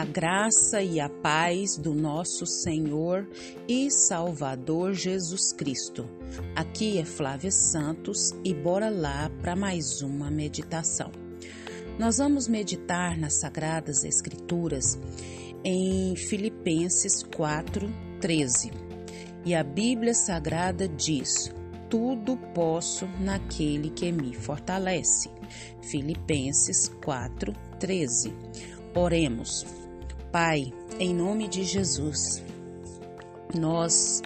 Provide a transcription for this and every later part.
A graça e a paz do nosso Senhor e Salvador Jesus Cristo. Aqui é Flávia Santos e bora lá para mais uma meditação. Nós vamos meditar nas Sagradas Escrituras em Filipenses 4:13. E a Bíblia Sagrada diz: Tudo posso naquele que me fortalece. Filipenses 4:13. Oremos. Pai, em nome de Jesus, nós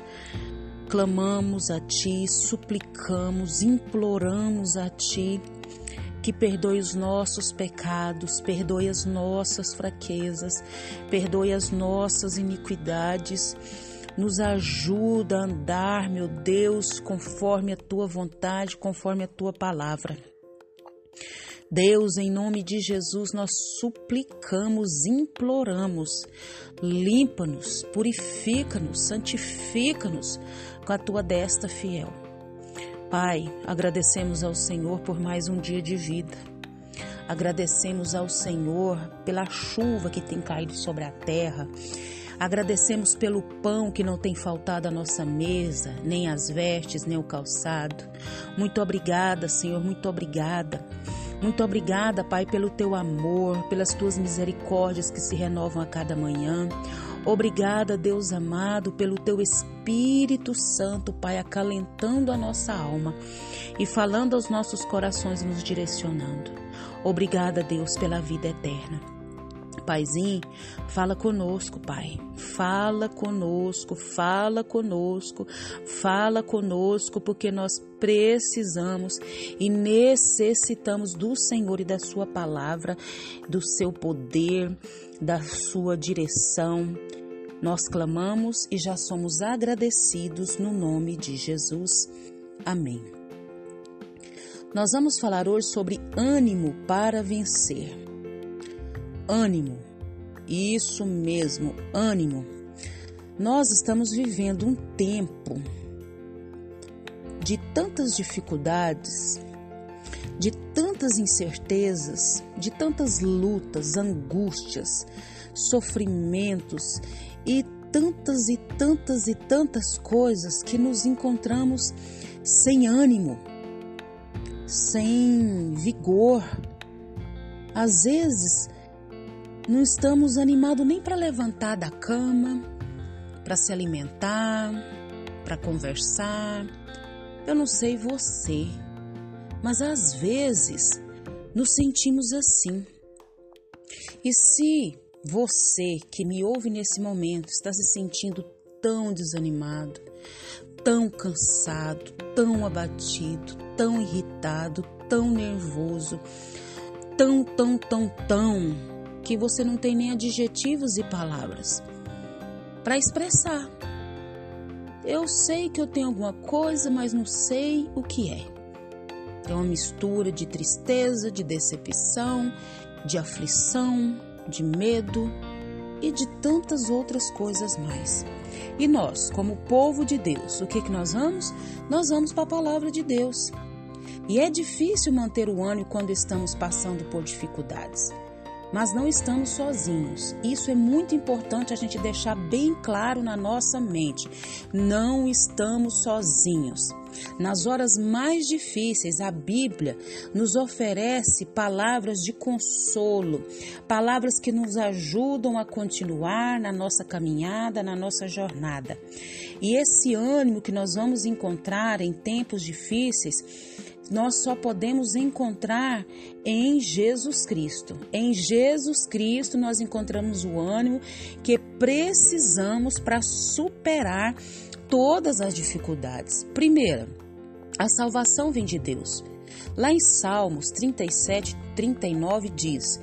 clamamos a Ti, suplicamos, imploramos a Ti que perdoe os nossos pecados, perdoe as nossas fraquezas, perdoe as nossas iniquidades. Nos ajuda a andar, meu Deus, conforme a tua vontade, conforme a tua palavra. Deus, em nome de Jesus, nós suplicamos, imploramos, limpa-nos, purifica-nos, santifica-nos com a tua desta fiel. Pai, agradecemos ao Senhor por mais um dia de vida. Agradecemos ao Senhor pela chuva que tem caído sobre a terra. Agradecemos pelo pão que não tem faltado à nossa mesa, nem as vestes, nem o calçado. Muito obrigada, Senhor, muito obrigada muito obrigada, Pai, pelo teu amor, pelas tuas misericórdias que se renovam a cada manhã. Obrigada, Deus amado, pelo teu Espírito Santo, Pai, acalentando a nossa alma e falando aos nossos corações, nos direcionando. Obrigada, Deus, pela vida eterna. Paizinho, fala conosco, Pai. Fala conosco, fala conosco, fala conosco, porque nós precisamos e necessitamos do Senhor e da Sua palavra, do seu poder, da sua direção. Nós clamamos e já somos agradecidos no nome de Jesus. Amém. Nós vamos falar hoje sobre ânimo para vencer ânimo. Isso mesmo, ânimo. Nós estamos vivendo um tempo de tantas dificuldades, de tantas incertezas, de tantas lutas, angústias, sofrimentos e tantas e tantas e tantas coisas que nos encontramos sem ânimo, sem vigor. Às vezes, não estamos animados nem para levantar da cama, para se alimentar, para conversar. Eu não sei você, mas às vezes nos sentimos assim. E se você que me ouve nesse momento está se sentindo tão desanimado, tão cansado, tão abatido, tão irritado, tão nervoso, tão, tão, tão, tão que você não tem nem adjetivos e palavras para expressar. Eu sei que eu tenho alguma coisa, mas não sei o que é. É uma mistura de tristeza, de decepção, de aflição, de medo e de tantas outras coisas mais. E nós, como povo de Deus, o que, que nós vamos? Nós vamos para a palavra de Deus. E é difícil manter o ânimo quando estamos passando por dificuldades mas não estamos sozinhos. Isso é muito importante a gente deixar bem claro na nossa mente. Não estamos sozinhos. Nas horas mais difíceis, a Bíblia nos oferece palavras de consolo, palavras que nos ajudam a continuar na nossa caminhada, na nossa jornada. E esse ânimo que nós vamos encontrar em tempos difíceis nós só podemos encontrar em Jesus Cristo. Em Jesus Cristo nós encontramos o ânimo que precisamos para superar todas as dificuldades. Primeira, a salvação vem de Deus. Lá em Salmos 37, 39 diz: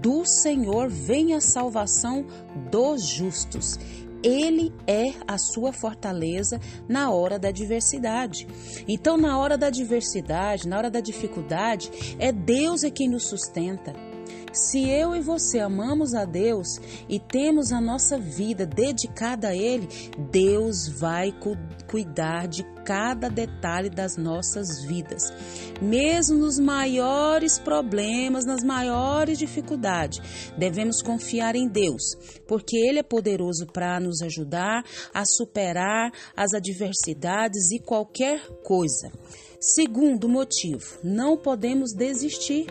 Do Senhor vem a salvação dos justos ele é a sua fortaleza na hora da adversidade. Então, na hora da adversidade, na hora da dificuldade, é Deus é quem nos sustenta. Se eu e você amamos a Deus e temos a nossa vida dedicada a Ele, Deus vai cu cuidar de cada detalhe das nossas vidas. Mesmo nos maiores problemas, nas maiores dificuldades, devemos confiar em Deus, porque Ele é poderoso para nos ajudar a superar as adversidades e qualquer coisa. Segundo motivo, não podemos desistir.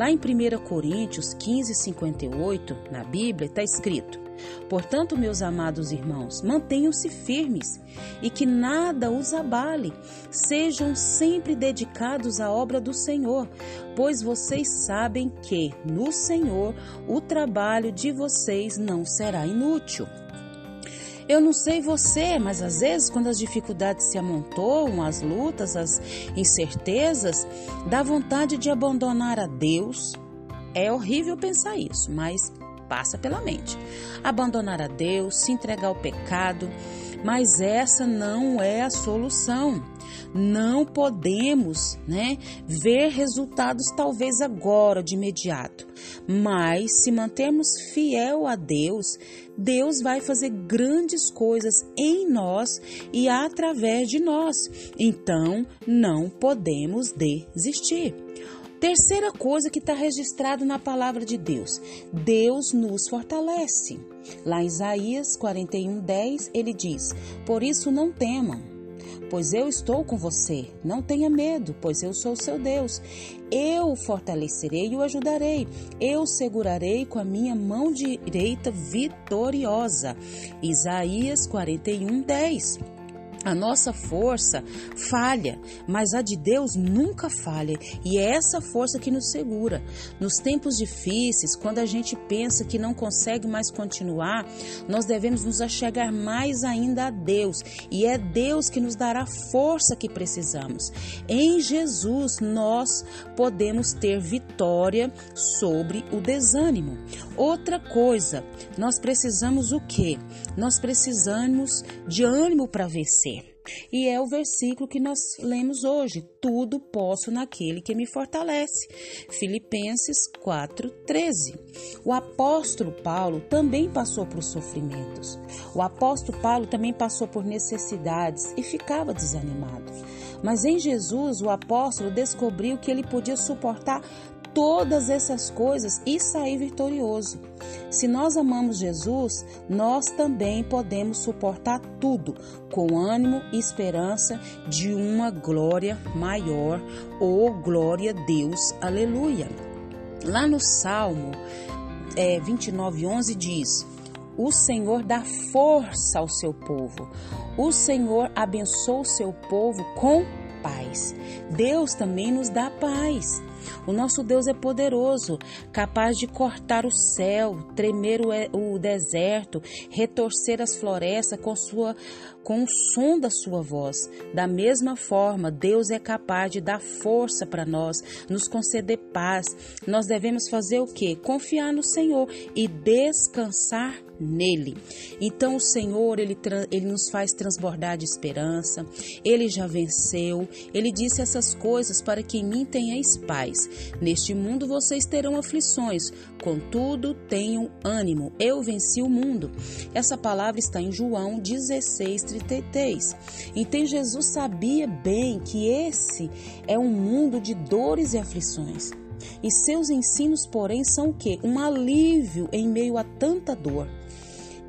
Lá em 1 Coríntios 15, 58, na Bíblia, está escrito: Portanto, meus amados irmãos, mantenham-se firmes e que nada os abale. Sejam sempre dedicados à obra do Senhor, pois vocês sabem que no Senhor o trabalho de vocês não será inútil. Eu não sei você, mas às vezes quando as dificuldades se amontoam, as lutas, as incertezas, dá vontade de abandonar a Deus. É horrível pensar isso, mas passa pela mente. Abandonar a Deus, se entregar ao pecado, mas essa não é a solução. Não podemos, né, ver resultados talvez agora de imediato, mas se mantermos fiel a Deus, Deus vai fazer grandes coisas em nós e através de nós. Então, não podemos desistir. Terceira coisa que está registrado na palavra de Deus: Deus nos fortalece. Lá em Isaías 41, 10, ele diz: Por isso não temam, pois eu estou com você. Não tenha medo, pois eu sou seu Deus. Eu o fortalecerei e o ajudarei. Eu o segurarei com a minha mão direita vitoriosa. Isaías 41, 10. A nossa força falha, mas a de Deus nunca falha, e é essa força que nos segura. Nos tempos difíceis, quando a gente pensa que não consegue mais continuar, nós devemos nos achegar mais ainda a Deus, e é Deus que nos dará a força que precisamos. Em Jesus nós podemos ter vitória sobre o desânimo. Outra coisa, nós precisamos o quê? Nós precisamos de ânimo para vencer. E é o versículo que nós lemos hoje: tudo posso naquele que me fortalece. Filipenses 4:13. O apóstolo Paulo também passou por sofrimentos. O apóstolo Paulo também passou por necessidades e ficava desanimado. Mas em Jesus, o apóstolo descobriu que ele podia suportar todas essas coisas e sair vitorioso. Se nós amamos Jesus, nós também podemos suportar tudo com ânimo e esperança de uma glória maior ou glória a Deus. Aleluia. Lá no Salmo é, 29, 11 diz: O Senhor dá força ao seu povo. O Senhor abençoa o seu povo com paz. Deus também nos dá paz. O nosso Deus é poderoso, capaz de cortar o céu, tremer o, deserto, retorcer as florestas com, sua, com o som da sua voz. Da mesma forma, Deus é capaz de dar força para nós, nos conceder paz. Nós devemos fazer o que? Confiar no Senhor e descansar nele. Então o Senhor, ele, ele nos faz transbordar de esperança, ele já venceu, ele disse essas coisas para que em mim tenhais paz. Neste mundo vocês terão aflições, contudo tenham ânimo, eu venci o mundo. Essa palavra está em João 16, 33. Então Jesus sabia bem que esse é um mundo de dores e aflições. E seus ensinos, porém, são o quê? Um alívio em meio a tanta dor.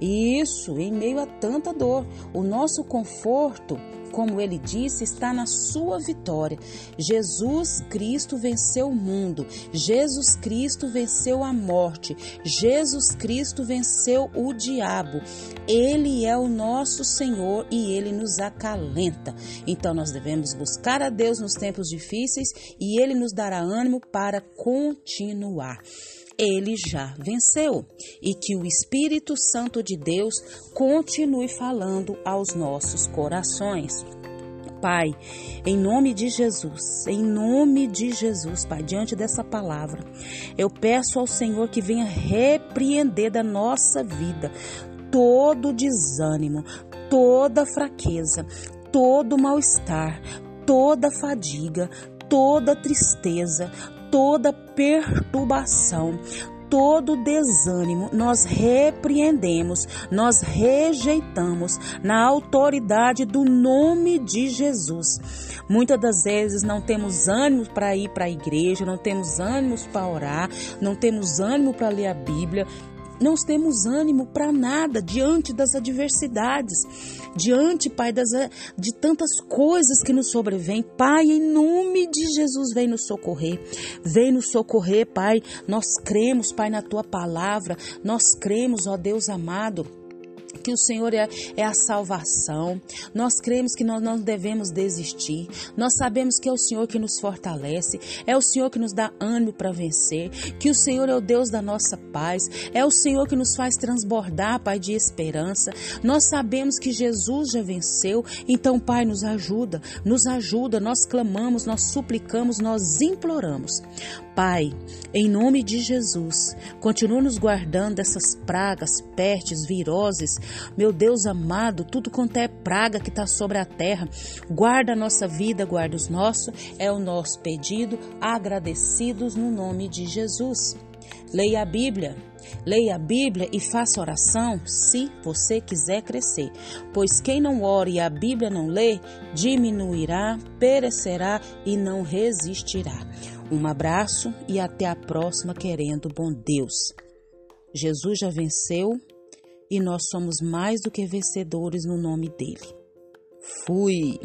Isso, em meio a tanta dor. O nosso conforto, como ele disse, está na sua vitória. Jesus Cristo venceu o mundo. Jesus Cristo venceu a morte. Jesus Cristo venceu o diabo. Ele é o nosso Senhor e ele nos acalenta. Então nós devemos buscar a Deus nos tempos difíceis e ele nos dará ânimo para continuar ele já venceu e que o Espírito Santo de Deus continue falando aos nossos corações. Pai, em nome de Jesus, em nome de Jesus, Pai, diante dessa palavra, eu peço ao Senhor que venha repreender da nossa vida todo desânimo, toda fraqueza, todo mal-estar, toda fadiga, toda tristeza, toda perturbação, todo desânimo nós repreendemos, nós rejeitamos na autoridade do nome de Jesus. Muitas das vezes não temos ânimo para ir para a igreja, não temos ânimos para orar, não temos ânimo para ler a Bíblia, não temos ânimo para nada diante das adversidades, diante, Pai, das, de tantas coisas que nos sobrevêm. Pai, em nome de Jesus, vem nos socorrer. Vem nos socorrer, Pai. Nós cremos, Pai, na tua palavra. Nós cremos, ó Deus amado que o Senhor é, é, a salvação. Nós cremos que nós não devemos desistir. Nós sabemos que é o Senhor que nos fortalece, é o Senhor que nos dá ânimo para vencer, que o Senhor é o Deus da nossa paz, é o Senhor que nos faz transbordar, Pai, de esperança. Nós sabemos que Jesus já venceu, então, Pai, nos ajuda, nos ajuda. Nós clamamos, nós suplicamos, nós imploramos. Pai, em nome de Jesus, continua nos guardando dessas pragas, pestes, viroses. Meu Deus amado, tudo quanto é praga que está sobre a terra, guarda a nossa vida, guarda os nossos, é o nosso pedido, agradecidos no nome de Jesus. Leia a Bíblia. Leia a Bíblia e faça oração se você quiser crescer, pois quem não ora e a Bíblia não lê, diminuirá, perecerá e não resistirá. Um abraço e até a próxima, querendo bom Deus. Jesus já venceu e nós somos mais do que vencedores no nome dele. Fui!